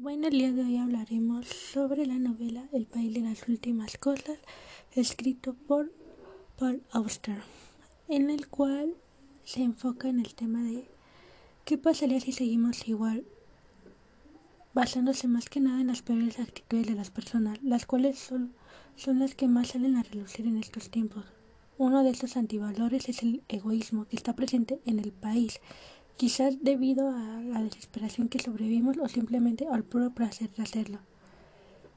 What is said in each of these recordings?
Bueno, el día de hoy hablaremos sobre la novela El país de las últimas cosas, escrito por Paul Auster, en el cual se enfoca en el tema de qué pasaría si seguimos igual, basándose más que nada en las peores actitudes de las personas, las cuales son, son las que más salen a relucir en estos tiempos. Uno de estos antivalores es el egoísmo que está presente en el país quizás debido a la desesperación que sobrevivimos o simplemente al puro placer de hacerlo.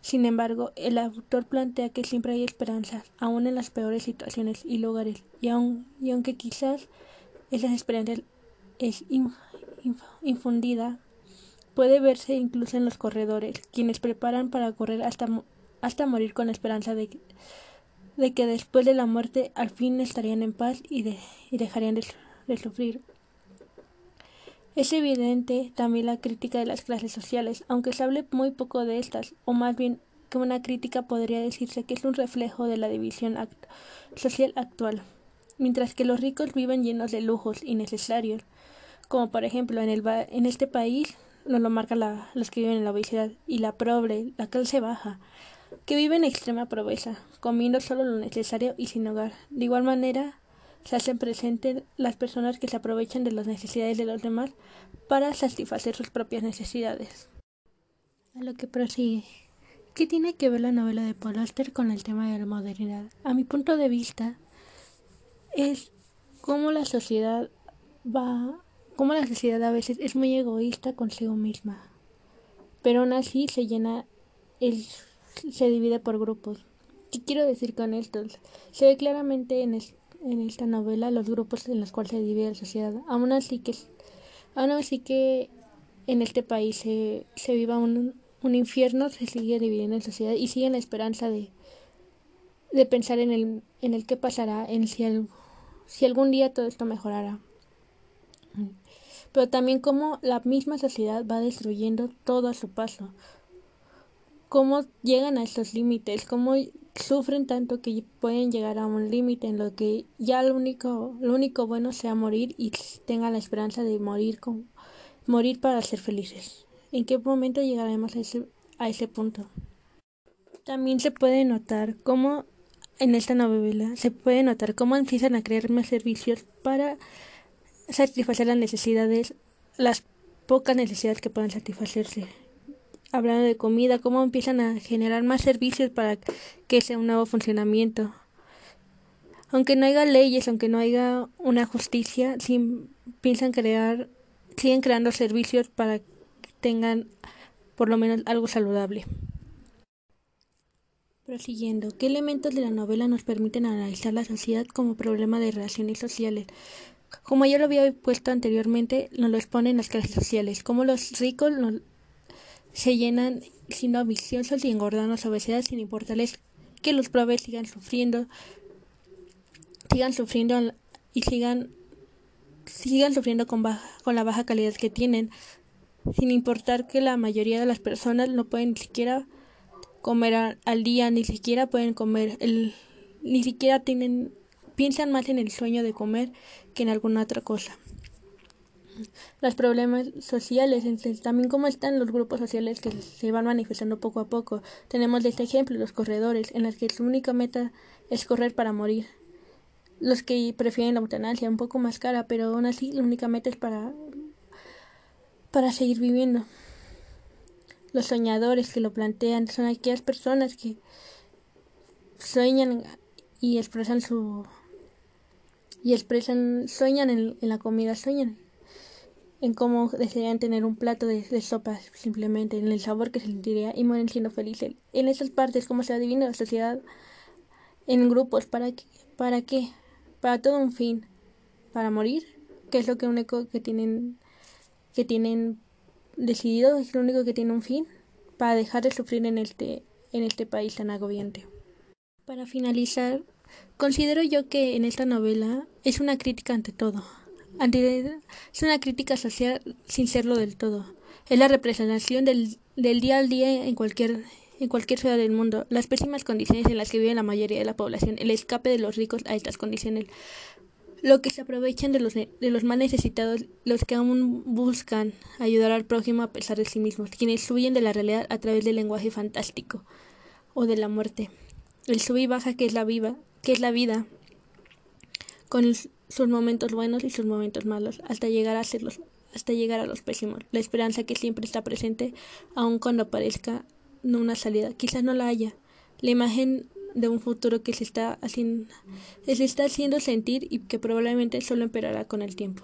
Sin embargo, el autor plantea que siempre hay esperanzas, aun en las peores situaciones y lugares, y, y aunque quizás esa esperanza es infundida, puede verse incluso en los corredores, quienes preparan para correr hasta, hasta morir con la esperanza de, de que después de la muerte al fin estarían en paz y, de, y dejarían de sufrir. Es evidente también la crítica de las clases sociales, aunque se hable muy poco de estas, o más bien que una crítica podría decirse que es un reflejo de la división social actual. Mientras que los ricos viven llenos de lujos innecesarios, como por ejemplo en, el en este país nos lo marcan los que viven en la obesidad, y la pobre, la clase baja, que vive en extrema pobreza, comiendo solo lo necesario y sin hogar. De igual manera, se hacen presentes las personas que se aprovechan de las necesidades de los demás para satisfacer sus propias necesidades. A lo que prosigue. ¿Qué tiene que ver la novela de Paul Auster con el tema de la modernidad? A mi punto de vista, es cómo la sociedad va, cómo la sociedad a veces es muy egoísta consigo misma, pero aún así se llena, el, se divide por grupos. ¿Qué quiero decir con esto? Se ve claramente en, en esta novela los grupos en los cuales se divide la sociedad. Aún así que, aún así que en este país se, se viva un, un infierno, se sigue dividiendo en sociedad y sigue la esperanza de, de pensar en el, en el qué pasará, en si, si algún día todo esto mejorará. Pero también cómo la misma sociedad va destruyendo todo a su paso. Cómo llegan a estos límites, cómo sufren tanto que pueden llegar a un límite en lo que ya lo único, lo único bueno sea morir y tengan la esperanza de morir con, morir para ser felices. ¿En qué momento llegaremos a ese, a ese punto? También se puede notar cómo en esta novela se puede notar cómo empiezan a crear más servicios para satisfacer las necesidades, las pocas necesidades que puedan satisfacerse hablando de comida, cómo empiezan a generar más servicios para que sea un nuevo funcionamiento. Aunque no haya leyes, aunque no haya una justicia, piensan crear, siguen creando servicios para que tengan por lo menos algo saludable. Prosiguiendo, ¿qué elementos de la novela nos permiten analizar la sociedad como problema de relaciones sociales? Como ya lo había puesto anteriormente, nos lo exponen las clases sociales, como los ricos nos, se llenan siendo ambiciosos y engordando su obesidad sin importarles que los pobres sigan sufriendo, sigan sufriendo y sigan sigan sufriendo con, con la baja calidad que tienen, sin importar que la mayoría de las personas no pueden ni siquiera comer al día, ni siquiera pueden comer, el, ni siquiera tienen, piensan más en el sueño de comer que en alguna otra cosa los problemas sociales, también cómo están los grupos sociales que se van manifestando poco a poco. Tenemos de este ejemplo los corredores, en los que su única meta es correr para morir. Los que prefieren la eutanasia, un poco más cara, pero aún así la única meta es para, para seguir viviendo. Los soñadores que lo plantean son aquellas personas que sueñan y expresan su y expresan sueñan en, en la comida sueñan en cómo desearían tener un plato de, sopa simplemente, en el sabor que se sentiría y mueren siendo felices. En esas partes, cómo se adivina la sociedad en grupos, ¿para qué? ¿Para qué? Para todo un fin. ¿Para morir? Que es lo que único que tienen, que tienen decidido, es lo único que tiene un fin, para dejar de sufrir en este, en este país tan agobiante. Para finalizar, considero yo que en esta novela es una crítica ante todo es una crítica social sin serlo del todo. Es la representación del, del día al día en cualquier, en cualquier ciudad del mundo, las pésimas condiciones en las que vive la mayoría de la población, el escape de los ricos a estas condiciones, lo que se aprovechan de los, de los más necesitados, los que aún buscan ayudar al prójimo a pesar de sí mismos, quienes huyen de la realidad a través del lenguaje fantástico o de la muerte. El sub y baja que es la viva, que es la vida, con sus momentos buenos y sus momentos malos, hasta llegar a ser hasta llegar a los pésimos. La esperanza que siempre está presente, aun cuando parezca no una salida. Quizás no la haya. La imagen de un futuro que se está haciendo, se está haciendo sentir y que probablemente solo empeorará con el tiempo.